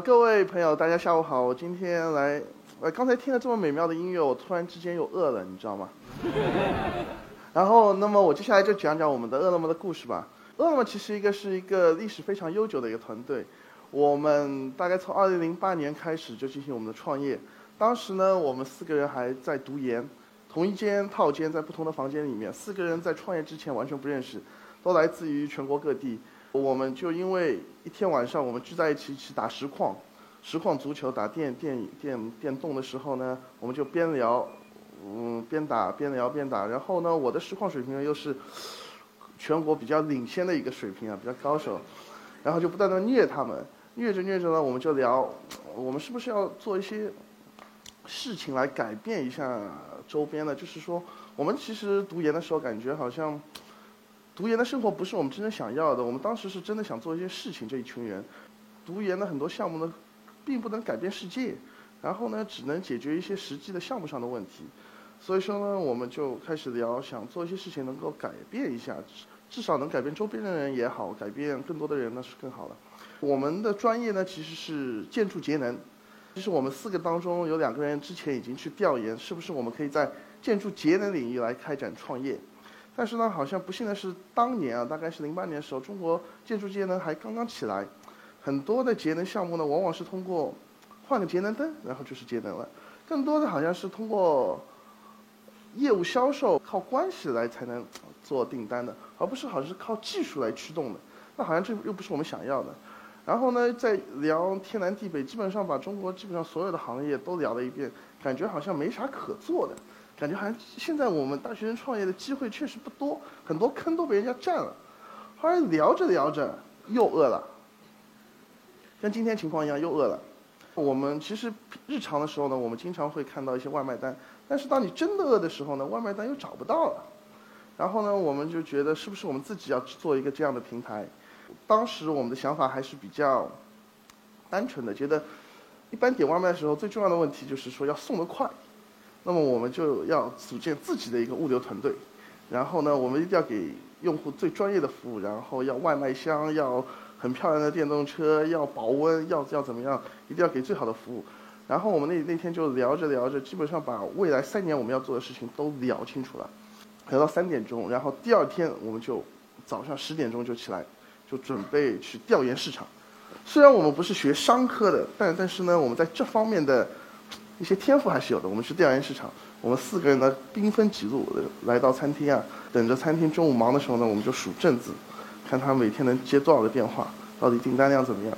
各位朋友，大家下午好。我今天来，呃，刚才听了这么美妙的音乐，我突然之间又饿了，你知道吗？然后，那么我接下来就讲讲我们的饿了么的故事吧。饿了么其实一个是一个历史非常悠久的一个团队，我们大概从2008年开始就进行我们的创业。当时呢，我们四个人还在读研，同一间套间，在不同的房间里面，四个人在创业之前完全不认识，都来自于全国各地。我们就因为一天晚上我们聚在一起一起打实况，实况足球打电电电电动的时候呢，我们就边聊，嗯边打边聊边打。然后呢，我的实况水平呢又是全国比较领先的一个水平啊，比较高手。然后就不断的虐他们，虐着虐着呢，我们就聊，我们是不是要做一些事情来改变一下周边呢？就是说，我们其实读研的时候感觉好像。读研的生活不是我们真正想要的。我们当时是真的想做一些事情。这一群人，读研的很多项目呢，并不能改变世界，然后呢，只能解决一些实际的项目上的问题。所以说呢，我们就开始聊，想做一些事情能够改变一下，至少能改变周边的人也好，改变更多的人那是更好的。我们的专业呢，其实是建筑节能。其实我们四个当中有两个人之前已经去调研，是不是我们可以在建筑节能领域来开展创业。但是呢，好像不幸的是，当年啊，大概是零八年的时候，中国建筑节能还刚刚起来，很多的节能项目呢，往往是通过换个节能灯，然后就是节能了。更多的好像是通过业务销售、靠关系来才能做订单的，而不是好像是靠技术来驱动的。那好像这又不是我们想要的。然后呢，在聊天南地北，基本上把中国基本上所有的行业都聊了一遍，感觉好像没啥可做的。感觉好像现在我们大学生创业的机会确实不多，很多坑都被人家占了。后来聊着聊着又饿了，像今天情况一样又饿了。我们其实日常的时候呢，我们经常会看到一些外卖单，但是当你真的饿的时候呢，外卖单又找不到了。然后呢，我们就觉得是不是我们自己要做一个这样的平台？当时我们的想法还是比较单纯的，觉得一般点外卖的时候最重要的问题就是说要送得快。那么我们就要组建自己的一个物流团队，然后呢，我们一定要给用户最专业的服务，然后要外卖箱，要很漂亮的电动车，要保温，要要怎么样，一定要给最好的服务。然后我们那那天就聊着聊着，基本上把未来三年我们要做的事情都聊清楚了，聊到三点钟，然后第二天我们就早上十点钟就起来，就准备去调研市场。虽然我们不是学商科的，但但是呢，我们在这方面的。一些天赋还是有的。我们去调研市场，我们四个人呢兵分几路来到餐厅啊，等着餐厅中午忙的时候呢，我们就数镇子，看他每天能接多少个电话，到底订单量怎么样。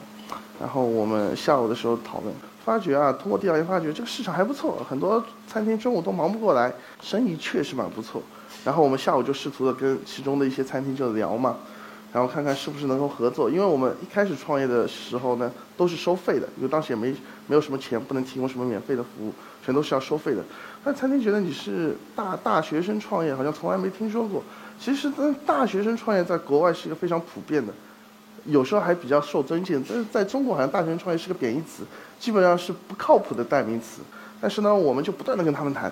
然后我们下午的时候讨论，发觉啊，通过调研发觉这个市场还不错，很多餐厅中午都忙不过来，生意确实蛮不错。然后我们下午就试图的跟其中的一些餐厅就聊嘛。然后看看是不是能够合作，因为我们一开始创业的时候呢，都是收费的，因为当时也没没有什么钱，不能提供什么免费的服务，全都是要收费的。那餐厅觉得你是大大学生创业，好像从来没听说过。其实，大学生创业在国外是一个非常普遍的，有时候还比较受尊敬。但是在中国，好像大学生创业是个贬义词，基本上是不靠谱的代名词。但是呢，我们就不断的跟他们谈，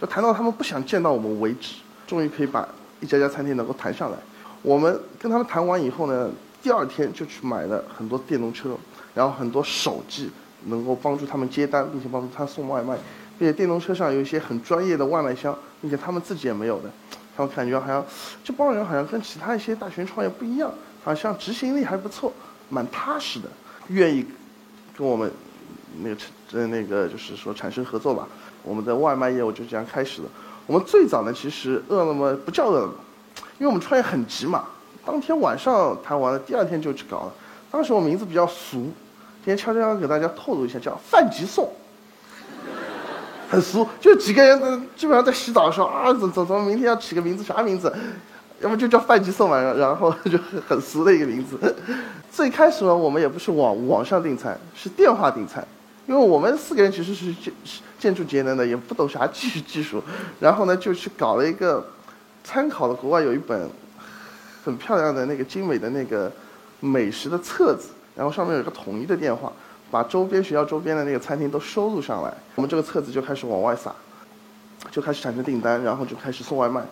就谈到他们不想见到我们为止，终于可以把一家家餐厅能够谈上来。我们跟他们谈完以后呢，第二天就去买了很多电动车，然后很多手机，能够帮助他们接单，并且帮助他送外卖，并且电动车上有一些很专业的外卖箱，并且他们自己也没有的，他们感觉好像这帮人好像跟其他一些大学创业不一样，好像执行力还不错，蛮踏实的，愿意跟我们那个呃那个就是说产生合作吧。我们的外卖业务就这样开始了。我们最早呢，其实饿了么不叫饿了么。因为我们创业很急嘛，当天晚上谈完了，第二天就去搞了。当时我名字比较俗，今天悄悄给大家透露一下，叫“饭急送”，很俗，就几个人基本上在洗澡的时候啊，怎怎怎么明天要起个名字，啥名字？要么就叫“饭急送”嘛，然后就很俗的一个名字。最开始呢，我们也不是网网上订餐，是电话订餐，因为我们四个人其实是建建筑节能的，也不懂啥技术技术，然后呢就去搞了一个。参考了国外有一本很漂亮的那个精美的那个美食的册子，然后上面有一个统一的电话，把周边学校周边的那个餐厅都收录上来。我们这个册子就开始往外撒，就开始产生订单，然后就开始送外卖。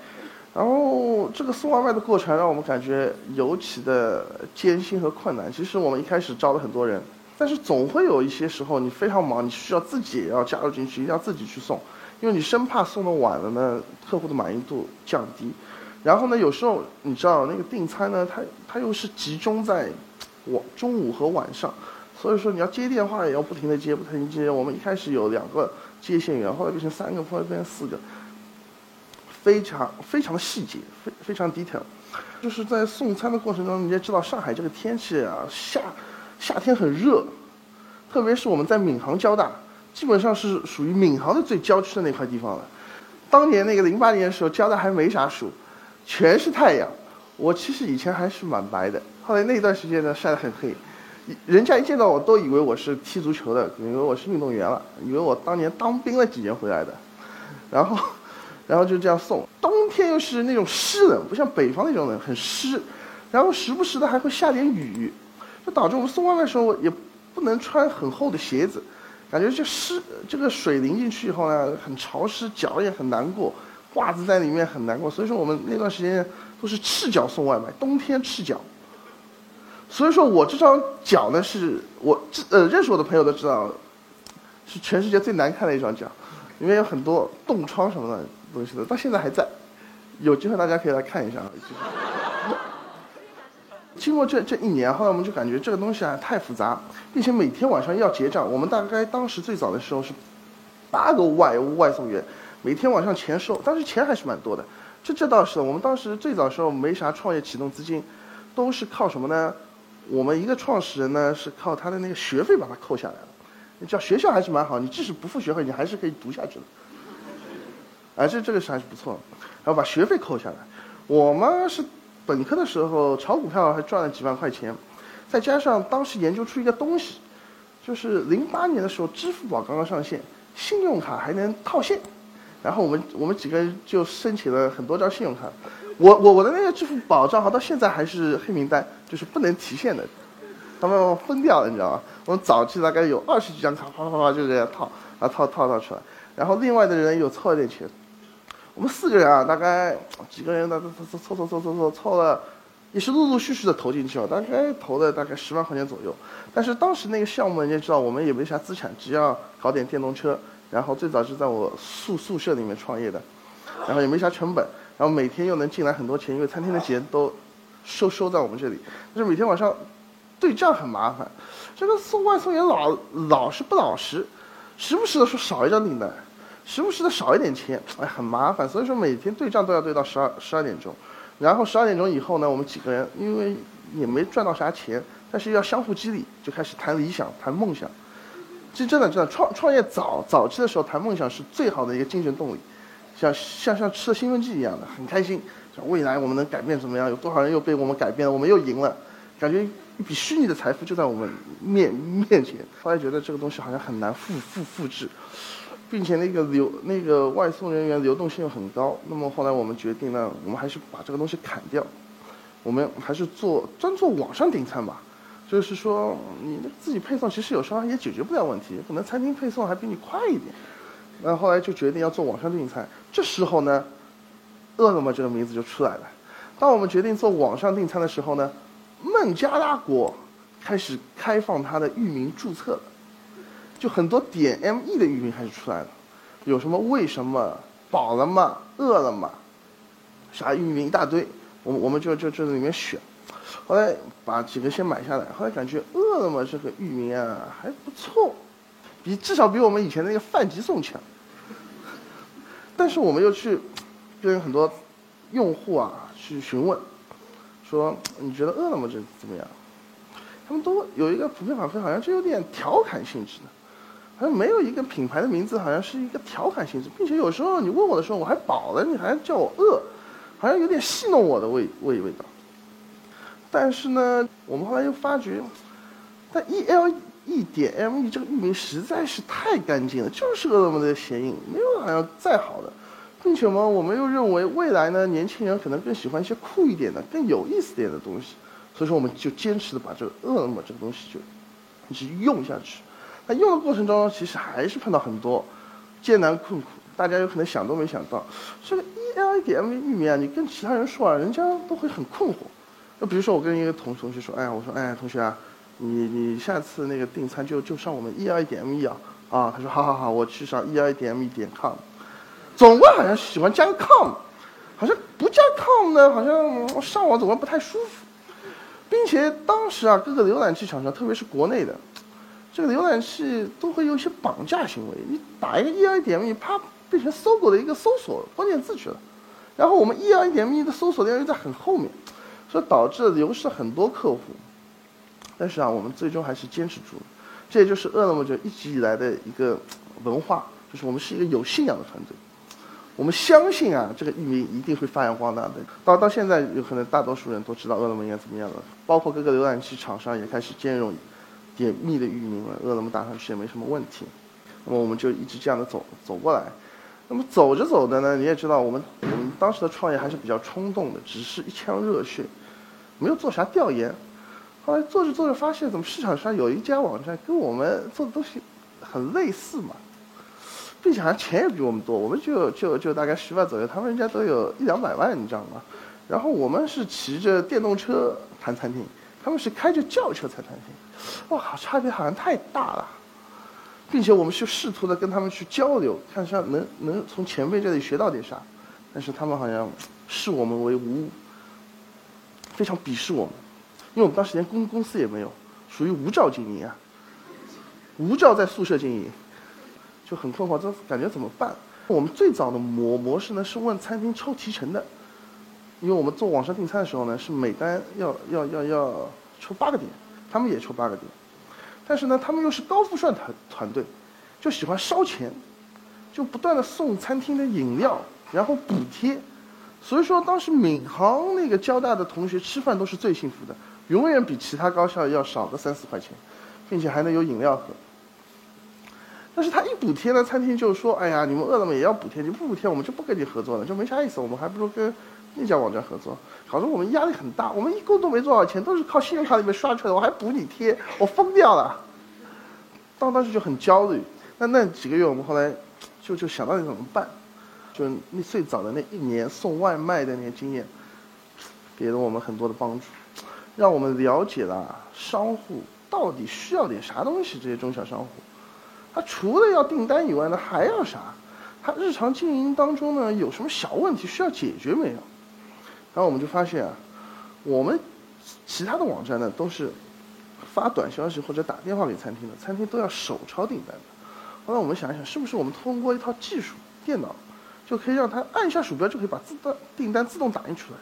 然后这个送外卖的过程让我们感觉尤其的艰辛和困难。其实我们一开始招了很多人，但是总会有一些时候你非常忙，你需要自己也要加入进去，一定要自己去送，因为你生怕送的晚了呢，客户的满意度降低。然后呢，有时候你知道那个订餐呢，它它又是集中在我中午和晚上，所以说你要接电话也要不停的接，不停的接。我们一开始有两个接线员，后来变成三个，后来变成四个，非常非常的细节，非非常 detail。就是在送餐的过程中，你也知道上海这个天气啊，夏夏天很热，特别是我们在闵行交大，基本上是属于闵行的最郊区的那块地方了。当年那个零八年的时候，交大还没啥树。全是太阳，我其实以前还是蛮白的，后来那段时间呢晒得很黑，人家一见到我都以为我是踢足球的，以为我是运动员了，以为我当年当兵了几年回来的，然后，然后就这样送。冬天又是那种湿冷，不像北方那种冷，很湿，然后时不时的还会下点雨，就导致我们送外卖的时候也不能穿很厚的鞋子，感觉这湿这个水淋进去以后呢很潮湿，脚也很难过。袜子在里面很难过，所以说我们那段时间都是赤脚送外卖，冬天赤脚。所以说我这双脚呢，是我呃认识我的朋友都知道，是全世界最难看的一双脚，里面有很多冻疮什么的东西的，到现在还在。有机会大家可以来看一下。经过这这一年，后来我们就感觉这个东西啊太复杂，并且每天晚上要结账。我们大概当时最早的时候是八个外外送员。每天晚上钱收，但是钱还是蛮多的。这这倒是，我们当时最早时候没啥创业启动资金，都是靠什么呢？我们一个创始人呢是靠他的那个学费把它扣下来了。叫学校还是蛮好，你即使不付学费，你还是可以读下去的。哎，这这个是还是不错。然后把学费扣下来。我们是本科的时候炒股票还赚了几万块钱，再加上当时研究出一个东西，就是零八年的时候支付宝刚刚上线，信用卡还能套现。然后我们我们几个就申请了很多张信用卡，我我我的那个支付宝账号到现在还是黑名单，就是不能提现的，他们封掉了，你知道吗？我们早期大概有二十几张卡，啪啪啪就这样套，啊套套套出来。然后另外的人又凑了点钱，我们四个人啊，大概几个人凑凑凑凑凑凑凑了，也是陆陆续续的投进去了，大概投了大概十万块钱左右。但是当时那个项目，你也知道，我们也没啥资产，只要搞点电动车。然后最早是在我宿宿舍里面创业的，然后也没啥成本，然后每天又能进来很多钱，因为餐厅的钱都收收在我们这里。但是每天晚上对账很麻烦，这个送外送员老老是不老实，时不时的说少一张订单，时不时的少一点钱，哎，很麻烦。所以说每天对账都要对到十二十二点钟，然后十二点钟以后呢，我们几个人因为也没赚到啥钱，但是要相互激励，就开始谈理想，谈梦想。其实真的，真的创创业早早期的时候谈梦想是最好的一个精神动力，像像像吃了兴奋剂一样的，很开心。像未来我们能改变怎么样？有多少人又被我们改变了？我们又赢了，感觉一笔虚拟的财富就在我们面面前。后来觉得这个东西好像很难复复复制，并且那个流那个外送人员流动性又很高。那么后来我们决定呢，我们还是把这个东西砍掉，我们还是做专做网上订餐吧。就是说，你自己配送其实有时候也解决不了问题，可能餐厅配送还比你快一点。那后来就决定要做网上订餐。这时候呢，饿了么这个名字就出来了。当我们决定做网上订餐的时候呢，孟加拉国开始开放它的域名注册了，就很多点 me 的域名开始出来了，有什么为什么饱了吗？饿了么，啥域名一大堆，我们我们就就就在里面选。后来把几个先买下来，后来感觉饿了么这个域名啊还不错，比至少比我们以前那个饭集送强。但是我们又去跟很多用户啊去询问，说你觉得饿了么这怎么样？他们都有一个普遍反馈，好像就有点调侃性质的，好像没有一个品牌的名字，好像是一个调侃性质，并且有时候你问我的时候，我还饱了，你还叫我饿，好像有点戏弄我的味味味道。但是呢，我们后来又发觉，但 e l e 点 m e 这个域名实在是太干净了，就是饿了么的谐音，没有好像再好的，并且嘛，我们又认为未来呢，年轻人可能更喜欢一些酷一点的、更有意思点的东西，所以说我们就坚持的把这个饿了么这个东西就一直用下去。那用的过程中，其实还是碰到很多艰难困苦，大家有可能想都没想到，这个 e l e 点 m e 域名啊，你跟其他人说啊，人家都会很困惑。就比如说，我跟一个同同学说，哎呀，我说，哎，同学啊，你你下次那个订餐就就上我们 eldme 啊啊，他说好好好，我去上 eldme 点 com 总归好像喜欢加个 com，好像不加 com 呢，好像上网总归不太舒服，并且当时啊，各个浏览器厂商，特别是国内的，这个浏览器都会有一些绑架行为，你打一个 e i 点 me，啪变成搜狗的一个搜索关键字去了，然后我们 e i 点 me 的搜索量又在很后面，所以导致流失很多客户。但是啊，我们最终还是坚持住了，这也就是饿了么就一直以来的一个文化，就是我们是一个有信仰的团队，我们相信啊，这个域名一定会发扬光大的。到到现在，有可能大多数人都知道饿了么应该怎么样了，包括各个浏览器厂商也开始兼容点密的域名了，饿了么打上去也没什么问题。那么我们就一直这样的走走过来。那么走着走的呢，你也知道，我们我们当时的创业还是比较冲动的，只是一腔热血，没有做啥调研。后来做着做着发现，怎么市场上有一家网站跟我们做的东西很类似嘛，并且好像钱也比我们多，我们就就就大概十万左右，他们人家都有一两百万，你知道吗？然后我们是骑着电动车谈餐厅，他们是开着轿车谈餐厅，哇，差别好像太大了，并且我们去试图的跟他们去交流，看上能能从前辈这里学到点啥，但是他们好像视我们为无物，非常鄙视我们。因为我们当时连公公司也没有，属于无照经营啊，无照在宿舍经营，就很困惑，这感觉怎么办？我们最早的模模式呢是问餐厅抽提成的，因为我们做网上订餐的时候呢是每单要要要要抽八个点，他们也抽八个点，但是呢他们又是高富帅团团队，就喜欢烧钱，就不断的送餐厅的饮料，然后补贴，所以说当时闵行那个交大的同学吃饭都是最幸福的。永远比其他高校要少个三四块钱，并且还能有饮料喝。但是他一补贴呢，餐厅就说：“哎呀，你们饿了么也要补贴，你不补贴我们就不跟你合作了，就没啥意思。我们还不如跟那家网站合作。”搞得我们压力很大，我们一共都没多少钱，都是靠信用卡里面刷出来的，我还补你贴，我疯掉了。当当时就很焦虑。那那几个月，我们后来就就想到底怎么办？就那最早的那一年送外卖的那些经验，给了我们很多的帮助。让我们了解了商户到底需要点啥东西。这些中小商户，他除了要订单以外呢，还要啥？他日常经营当中呢，有什么小问题需要解决没有？然后我们就发现啊，我们其他的网站呢，都是发短消息或者打电话给餐厅的，餐厅都要手抄订单。后来我们想一想，是不是我们通过一套技术，电脑就可以让他按一下鼠标，就可以把自动订单自动打印出来？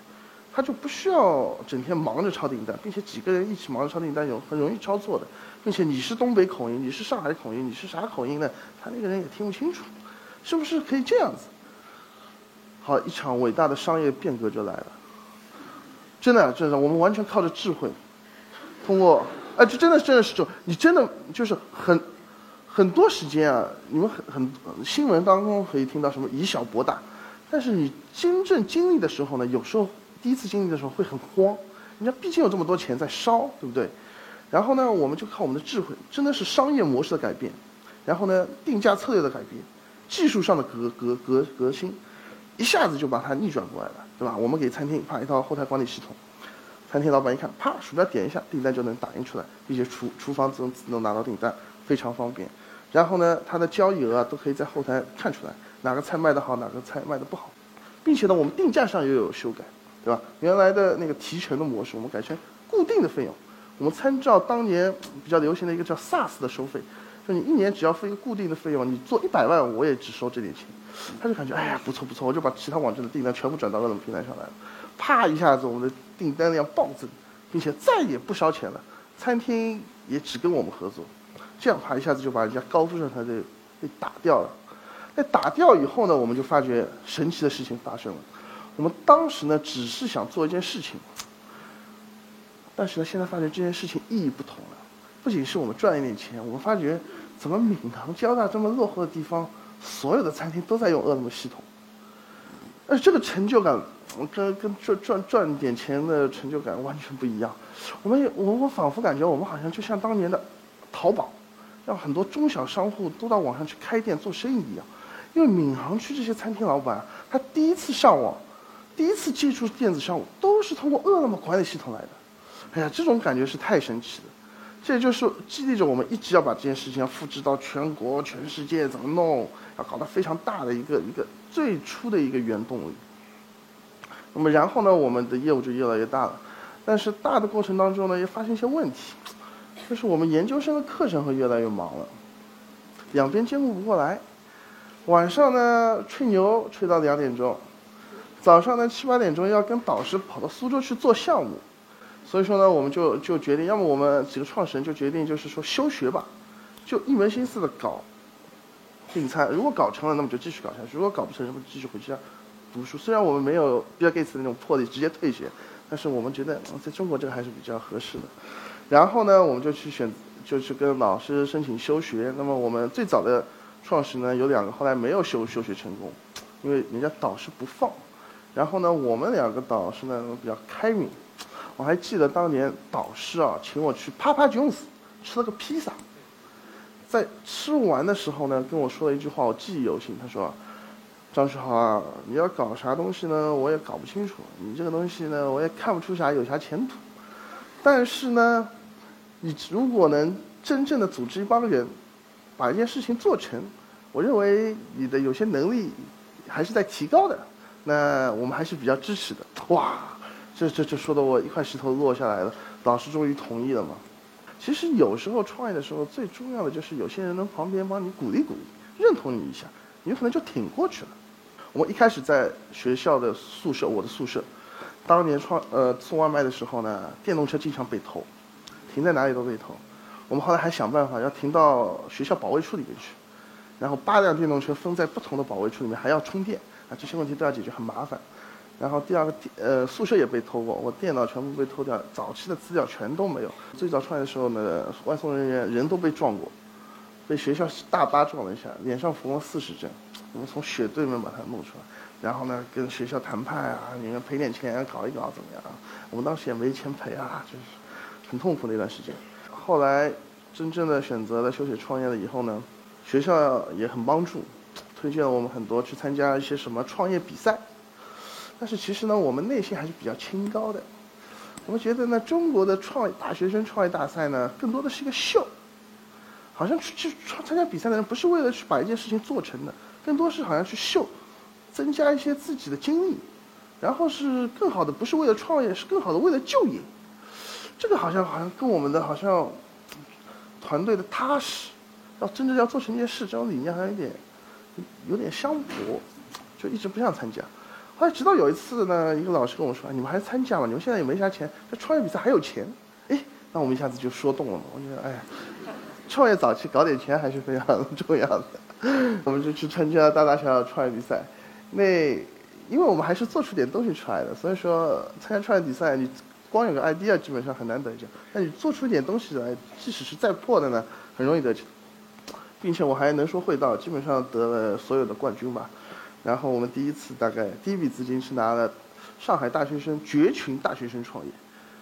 他就不需要整天忙着抄订单，并且几个人一起忙着抄订单有很容易抄错的，并且你是东北口音，你是上海口音，你是啥口音呢？他那个人也听不清楚，是不是可以这样子？好，一场伟大的商业变革就来了，真的，真的，我们完全靠着智慧，通过，哎，这真的真的是就你真的就是很很多时间啊，你们很很新闻当中可以听到什么以小博大，但是你真正经历的时候呢，有时候。第一次经历的时候会很慌，人家毕竟有这么多钱在烧，对不对？然后呢，我们就靠我们的智慧，真的是商业模式的改变，然后呢，定价策略的改变，技术上的革革革革新，一下子就把它逆转过来了，对吧？我们给餐厅发一套后台管理系统，餐厅老板一看，啪，鼠标点一下，订单就能打印出来，并且厨厨房自动自动拿到订单，非常方便。然后呢，它的交易额啊都可以在后台看出来，哪个菜卖得好，哪个菜卖得不好，并且呢，我们定价上又有修改。对吧？原来的那个提成的模式，我们改成固定的费用。我们参照当年比较流行的一个叫 SaaS 的收费，你一年只要付一个固定的费用，你做一百万，我也只收这点钱。他就感觉哎呀不错不错，我就把其他网站的订单全部转到饿了么平台上来了。啪一下子，我们的订单量暴增，并且再也不烧钱了。餐厅也只跟我们合作，这样啪一下子就把人家高富帅团队给打掉了。那打掉以后呢，我们就发觉神奇的事情发生了。我们当时呢，只是想做一件事情，但是呢，现在发觉这件事情意义不同了。不仅是我们赚一点钱，我们发觉，怎么闵行交大这么落后的地方，所有的餐厅都在用饿了么系统，而这个成就感，跟跟赚赚赚点钱的成就感完全不一样。我们我我仿佛感觉我们好像就像当年的淘宝，让很多中小商户都到网上去开店做生意一样。因为闵行区这些餐厅老板，他第一次上网。第一次接触电子商务都是通过饿了么管理系统来的，哎呀，这种感觉是太神奇了。这就是激励着我们一直要把这件事情要复制到全国、全世界，怎么弄，要搞得非常大的一个一个最初的一个原动力。那么然后呢，我们的业务就越来越大了，但是大的过程当中呢，也发现一些问题，就是我们研究生的课程会越来越忙了，两边兼顾不过来，晚上呢吹牛吹到两点钟，早上呢七八点钟要跟导师跑到苏州去做项目。所以说呢，我们就就决定，要么我们几个创始人就决定，就是说休学吧，就一门心思的搞订餐。如果搞成了，那么就继续搞下去；如果搞不成，那么继续回家读书。虽然我们没有 Bill Gates 那种魄力直接退学，但是我们觉得在中国这个还是比较合适的。然后呢，我们就去选，就去跟老师申请休学。那么我们最早的创始呢有两个，后来没有休休学成功，因为人家导师不放。然后呢，我们两个导师呢比较开明。我还记得当年导师啊，请我去帕帕琼斯吃了个披萨，在吃完的时候呢，跟我说了一句话，我记忆犹新。他说：“张世豪啊，你要搞啥东西呢？我也搞不清楚。你这个东西呢，我也看不出啥有啥前途。但是呢，你如果能真正的组织一帮人，把一件事情做成，我认为你的有些能力还是在提高的。那我们还是比较支持的。”哇！这这这说的我一块石头落下来了，老师终于同意了嘛。其实有时候创业的时候，最重要的就是有些人能旁边帮你鼓励鼓励，认同你一下，你有可能就挺过去了。我们一开始在学校的宿舍，我的宿舍，当年创呃送外卖的时候呢，电动车经常被偷，停在哪里都被偷。我们后来还想办法要停到学校保卫处里面去，然后八辆电动车分在不同的保卫处里面，还要充电啊，这些问题都要解决，很麻烦。然后第二个，呃，宿舍也被偷过，我电脑全部被偷掉，早期的资料全都没有。最早创业的时候呢，外送人员人都被撞过，被学校大巴撞了一下，脸上缝了四十针，我们从血堆里面把它弄出来，然后呢，跟学校谈判啊，你们赔点钱搞一搞怎么样啊？我们当时也没钱赔啊，就是很痛苦那段时间。后来真正的选择了休学创业了以后呢，学校也很帮助，推荐我们很多去参加一些什么创业比赛。但是其实呢，我们内心还是比较清高的。我们觉得呢，中国的创大学生创业大赛呢，更多的是一个秀。好像去去参加比赛的人，不是为了去把一件事情做成的，更多是好像去秀，增加一些自己的经历，然后是更好的，不是为了创业，是更好的为了就业。这个好像好像跟我们的好像团队的踏实，要真正要做成一件事，这种理念好像有点有点相悖，就一直不想参加。后来直到有一次呢，一个老师跟我说：“你们还参加吗？你们现在也没啥钱，这创业比赛还有钱。”哎，那我们一下子就说动了嘛。我觉得，哎，创业早期搞点钱还是非常重要的。我们就去参加了大大小小创业比赛。那因为我们还是做出点东西出来的，所以说参加创业比赛，你光有个 idea 基本上很难得奖。但你做出点东西来，即使是再破的呢，很容易得奖，并且我还能说会道，基本上得了所有的冠军吧。然后我们第一次大概第一笔资金是拿了上海大学生绝群大学生创业，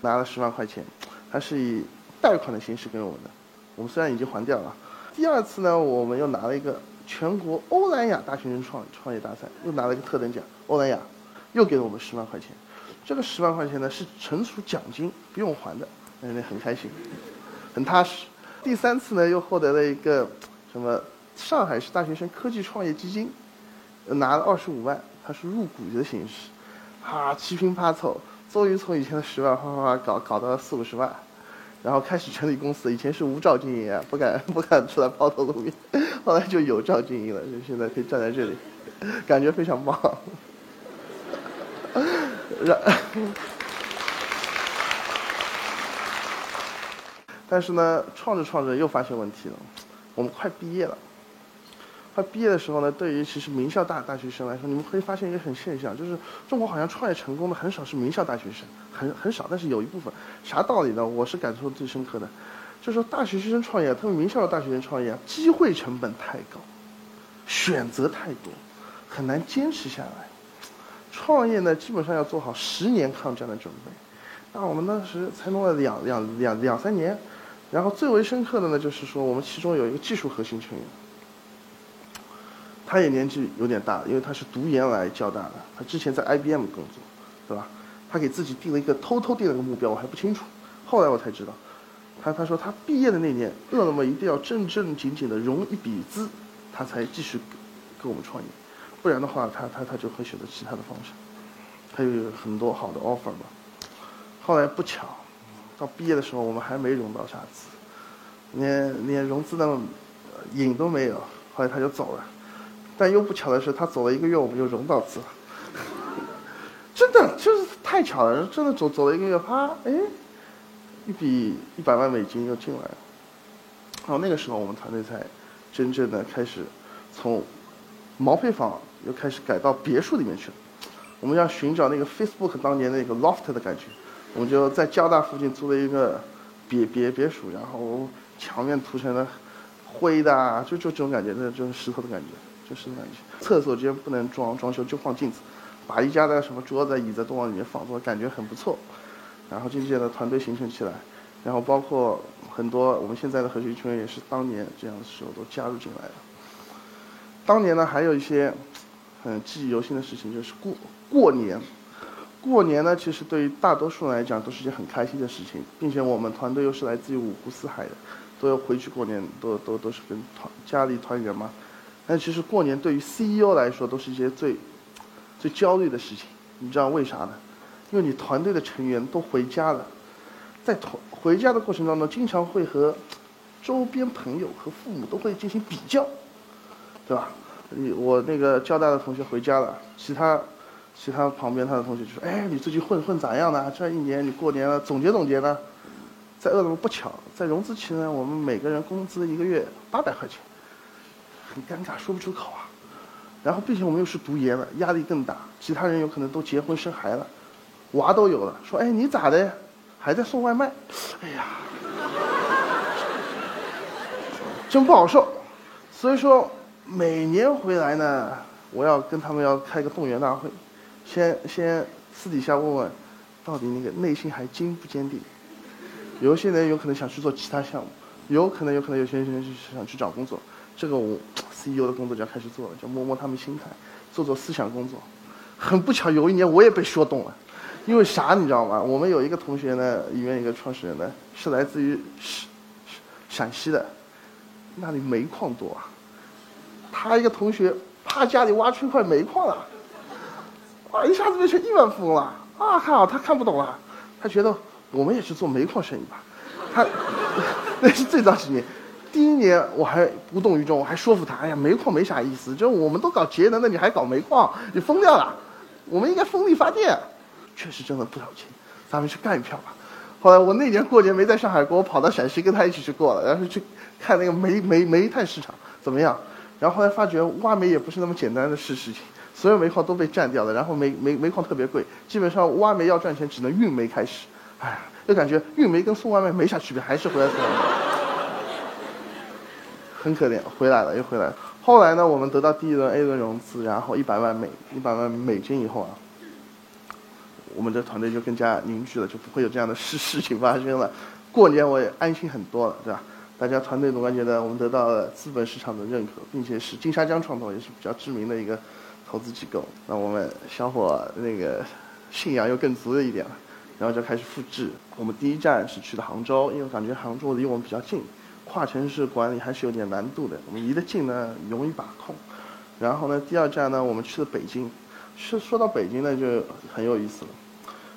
拿了十万块钱，还是以贷款的形式给我们的。我们虽然已经还掉了。第二次呢，我们又拿了一个全国欧莱雅大学生创创业大赛，又拿了一个特等奖，欧莱雅又给了我们十万块钱。这个十万块钱呢是纯属奖金，不用还的，那很开心，很踏实。第三次呢又获得了一个什么上海市大学生科技创业基金。拿了二十五万，他是入股的形式，哈，七拼八凑，终于从以前的十万哗哗哗搞搞到了四五十万，然后开始成立公司。以前是无照经营啊，不敢不敢出来抛头露面，后来就有照经营了，就现在可以站在这里，感觉非常棒。然，但是呢，创着创着又发现问题了，我们快毕业了。他毕业的时候呢，对于其实名校大大学生来说，你们可以发现一个很现象，就是中国好像创业成功的很少是名校大学生，很很少，但是有一部分，啥道理呢？我是感受最深刻的，就是说大学生创业，他们名校的大学生创业，机会成本太高，选择太多，很难坚持下来。创业呢，基本上要做好十年抗战的准备，那我们当时才弄了两两两两三年，然后最为深刻的呢，就是说我们其中有一个技术核心成员。他也年纪有点大，因为他是读研来交大的，他之前在 IBM 工作，对吧？他给自己定了一个偷偷定了个目标，我还不清楚，后来我才知道，他他说他毕业的那年，饿了么一定要正正经经的融一笔资，他才继续跟我们创业，不然的话，他他他就会选择其他的方式。他有很多好的 offer 嘛。后来不巧，到毕业的时候我们还没融到啥资，连连融资的影都没有。后来他就走了，但又不巧的是，他走了一个月，我们就融到资了。真的就是太巧了，真的走走了一个月，啪，哎。一笔一百万美金又进来了，然后那个时候我们团队才真正的开始从毛坯房又开始改到别墅里面去了。我们要寻找那个 Facebook 当年那个 loft 的感觉，我们就在交大附近租了一个别别别墅，然后墙面涂成了灰的，就就这种感觉，那就是石头的感觉，就是那。厕所间不能装装修，就放镜子，把一家的什么桌子椅子都往里面放，我感觉很不错。然后渐渐的团队形成起来，然后包括很多我们现在的核心成员也是当年这样的时候都加入进来的。当年呢还有一些很记忆犹新的事情，就是过过年，过年呢其实对于大多数人来讲都是件很开心的事情，并且我们团队又是来自于五湖四海的，都要回去过年，都都都是跟团家里团圆嘛。但其实过年对于 CEO 来说都是一些最最焦虑的事情，你知道为啥呢？因为你团队的成员都回家了，在团回家的过程当中，经常会和周边朋友和父母都会进行比较，对吧？你我那个交大的同学回家了，其他其他旁边他的同学就说：“哎，你最近混混咋样呢？这一年你过年了，总结总结呢？”在饿了么不巧，在融资期呢，我们每个人工资一个月八百块钱，很尴尬，说不出口啊。然后并且我们又是读研了，压力更大，其他人有可能都结婚生孩了。娃都有了，说哎你咋的，还在送外卖？哎呀，真不好受。所以说每年回来呢，我要跟他们要开个动员大会，先先私底下问问，到底那个内心还坚不坚定？有些人有可能想去做其他项目，有可能有可能有些人想去找工作。这个我 CEO 的工作就要开始做了，就摸摸他们心态，做做思想工作。很不巧，有一年我也被说动了。因为啥你知道吗？我们有一个同学呢，里面一个创始人呢，是来自于陕陕西的，那里煤矿多啊。他一个同学，怕家里挖出一块煤矿了，哇，一下子变成亿万富翁了啊！哈他看不懂啊，他觉得我们也是做煤矿生意吧。他 那是最早几年，第一年我还无动于衷，我还说服他，哎呀，煤矿没啥意思，就我们都搞节能的，你还搞煤矿，你疯掉了。我们应该风力发电。确实挣了不少钱，咱们去干一票吧。后来我那年过年没在上海过，我跑到陕西跟他一起去过了，然后去看那个煤煤煤炭市场怎么样。然后后来发觉挖煤也不是那么简单的事事情，所有煤矿都被占掉了，然后煤煤煤矿特别贵，基本上挖煤要赚钱只能运煤开始。哎呀，就感觉运煤跟送外卖没啥区别，还是回来送外卖。很可怜，回来了又回来了。后来呢，我们得到第一轮 A 轮融资，然后一百万美一百万美金以后啊。我们的团队就更加凝聚了，就不会有这样的事事情发生了。过年我也安心很多了，对吧？大家团队总感觉呢我们得到了资本市场的认可，并且是金沙江创投也是比较知名的一个投资机构。那我们小伙那个信仰又更足了一点了，然后就开始复制。我们第一站是去的杭州，因为感觉杭州离我们比较近，跨城市管理还是有点难度的。我们离得近呢，容易把控。然后呢，第二站呢，我们去了北京。是说到北京呢，就很有意思了。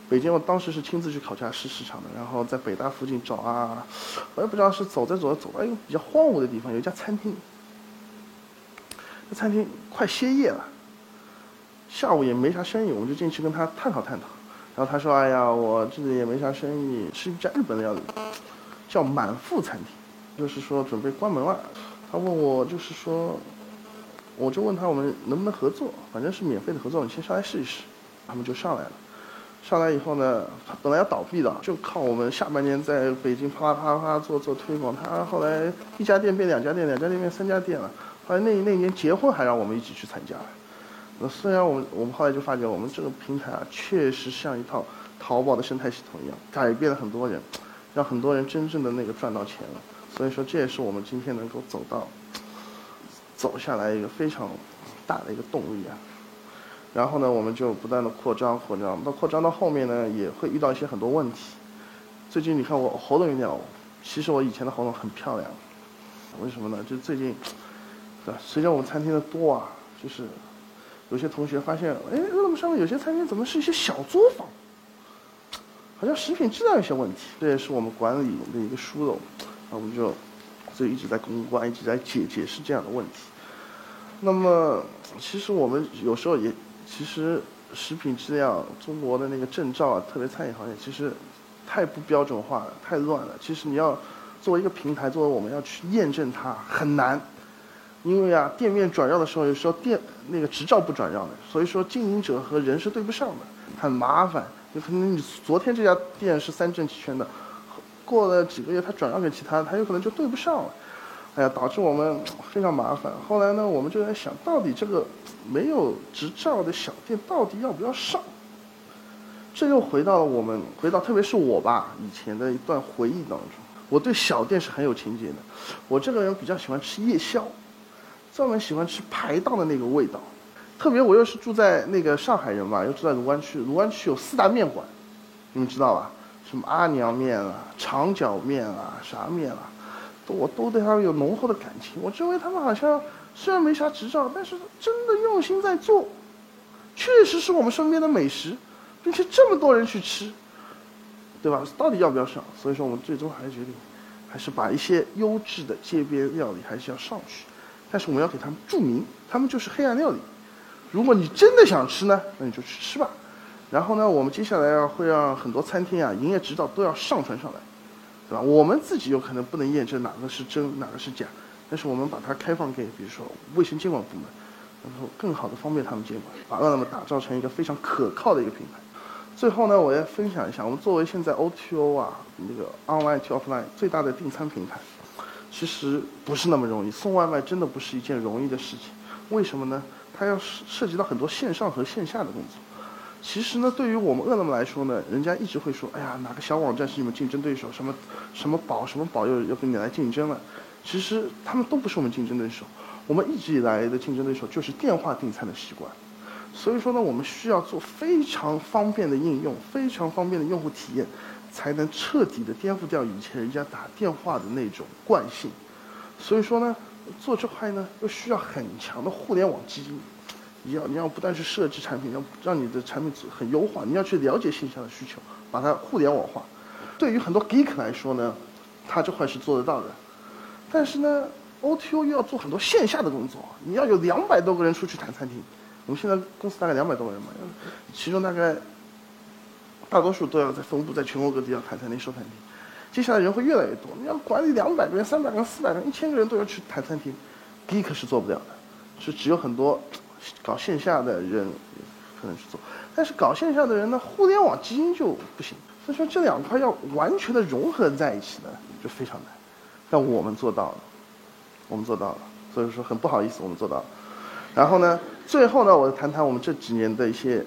北京，我当时是亲自去考察市市场的，然后在北大附近找啊，我也不知道是走着走着走到一个比较荒芜的地方，有一家餐厅，那餐厅快歇业了，下午也没啥生意，我们就进去跟他探讨探讨。然后他说：“哎呀，我这里也没啥生意，是一家日本料理，叫满腹餐厅，就是说准备关门了。”他问我，就是说，我就问他我们能不能合作，反正是免费的合作，你先上来试一试。他们就上来了。上来以后呢，本来要倒闭的，就靠我们下半年在北京啪啪啪做做推广。他后来一家店变两家店，两家店变三家店了。后来那那年结婚还让我们一起去参加。那虽然我们我们后来就发觉，我们这个平台啊，确实像一套淘宝的生态系统一样，改变了很多人，让很多人真正的那个赚到钱了。所以说，这也是我们今天能够走到走下来一个非常大的一个动力啊。然后呢，我们就不断的扩张扩张，到扩张到后面呢，也会遇到一些很多问题。最近你看我喉咙有点其实我以前的喉咙很漂亮，为什么呢？就最近，对吧？随着我们餐厅的多啊，就是有些同学发现，哎，饿了么上面有些餐厅怎么是一些小作坊？好像食品质量有些问题，这也是我们管理的一个疏漏，那我们就所以一直在公关，一直在解解释这样的问题。那么，其实我们有时候也，其实食品质量，中国的那个证照啊，特别餐饮行业，其实太不标准化了，太乱了。其实你要作为一个平台，作为我们要去验证它很难，因为啊，店面转让的时候，有时候店那个执照不转让的，所以说经营者和人是对不上的，很麻烦。就可能你昨天这家店是三证齐全的，过了几个月他转让给其他，他有可能就对不上了，哎呀，导致我们非常麻烦。后来呢，我们就在想到底这个没有执照的小店到底要不要上？这又回到了我们，回到特别是我吧以前的一段回忆当中。我对小店是很有情节的，我这个人比较喜欢吃夜宵，专门喜欢吃排档的那个味道。特别我又是住在那个上海人嘛，又住在卢湾区，卢湾区有四大面馆，你们知道吧？什么阿娘面啊、长角面啊、啥面啊，都我都对他们有浓厚的感情。我认为他们好像虽然没啥执照，但是真的用心在做，确实是我们身边的美食，并且这么多人去吃，对吧？到底要不要上？所以说我们最终还是决定，还是把一些优质的街边料理还是要上去，但是我们要给他们注明，他们就是黑暗料理。如果你真的想吃呢，那你就去吃吧。然后呢，我们接下来要会让很多餐厅啊，营业执照都要上传上来，对吧？我们自己有可能不能验证哪个是真，哪个是假，但是我们把它开放给，比如说卫生监管部门，然后更好的方便他们监管，把饿了么打造成一个非常可靠的一个品牌。最后呢，我要分享一下，我们作为现在 O2O 啊，那个 Online to Offline 最大的订餐平台，其实不是那么容易，送外卖真的不是一件容易的事情。为什么呢？它要涉涉及到很多线上和线下的工作。其实呢，对于我们饿了么来说呢，人家一直会说：“哎呀，哪个小网站是你们竞争对手？什么什么宝什么宝又要跟你来竞争了？”其实他们都不是我们竞争对手。我们一直以来的竞争对手就是电话订餐的习惯。所以说呢，我们需要做非常方便的应用，非常方便的用户体验，才能彻底的颠覆掉以前人家打电话的那种惯性。所以说呢。做这块呢，又需要很强的互联网基因。你要你要不断去设计产品，要让你的产品很优化。你要去了解线下的需求，把它互联网化。对于很多 geek 来说呢，他这块是做得到的。但是呢，OTO 又要做很多线下的工作。你要有两百多个人出去谈餐厅。我们现在公司大概两百多个人嘛，其中大概大多数都要在分布在全国各地要谈餐厅、收餐厅。接下来人会越来越多，你要管理两百个人、三百个人、四百个人、一千个人都要去谈餐厅，，geek 是做不了的，是只有很多搞线下的人可能去做，但是搞线下的人呢，互联网基因就不行，所以说这两块要完全的融合在一起呢，就非常难，但我们做到了，我们做到了，所以说很不好意思，我们做到了。然后呢，最后呢，我谈谈我们这几年的一些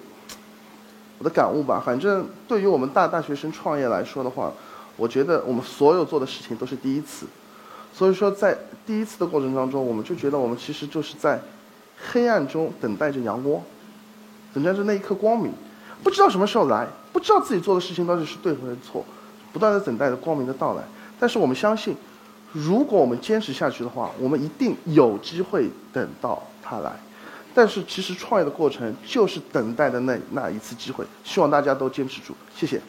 我的感悟吧。反正对于我们大大学生创业来说的话。我觉得我们所有做的事情都是第一次，所以说在第一次的过程当中，我们就觉得我们其实就是在黑暗中等待着阳光，等待着那一刻光明，不知道什么时候来，不知道自己做的事情到底是对还是错，不断的等待着光明的到来。但是我们相信，如果我们坚持下去的话，我们一定有机会等到它来。但是其实创业的过程就是等待的那那一次机会，希望大家都坚持住，谢谢。